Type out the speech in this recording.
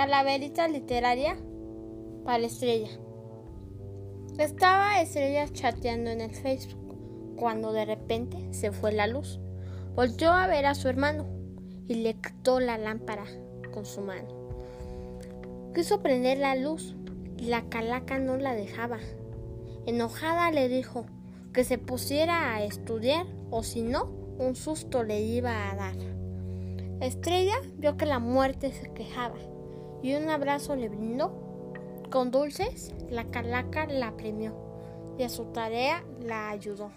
Calaverita literaria para Estrella. Estaba Estrella chateando en el Facebook cuando de repente se fue la luz. Volteó a ver a su hermano y le quitó la lámpara con su mano. Quiso prender la luz y la calaca no la dejaba. Enojada le dijo que se pusiera a estudiar o si no, un susto le iba a dar. Estrella vio que la muerte se quejaba y un abrazo le brindó. Con dulces, la calaca la premió y a su tarea la ayudó.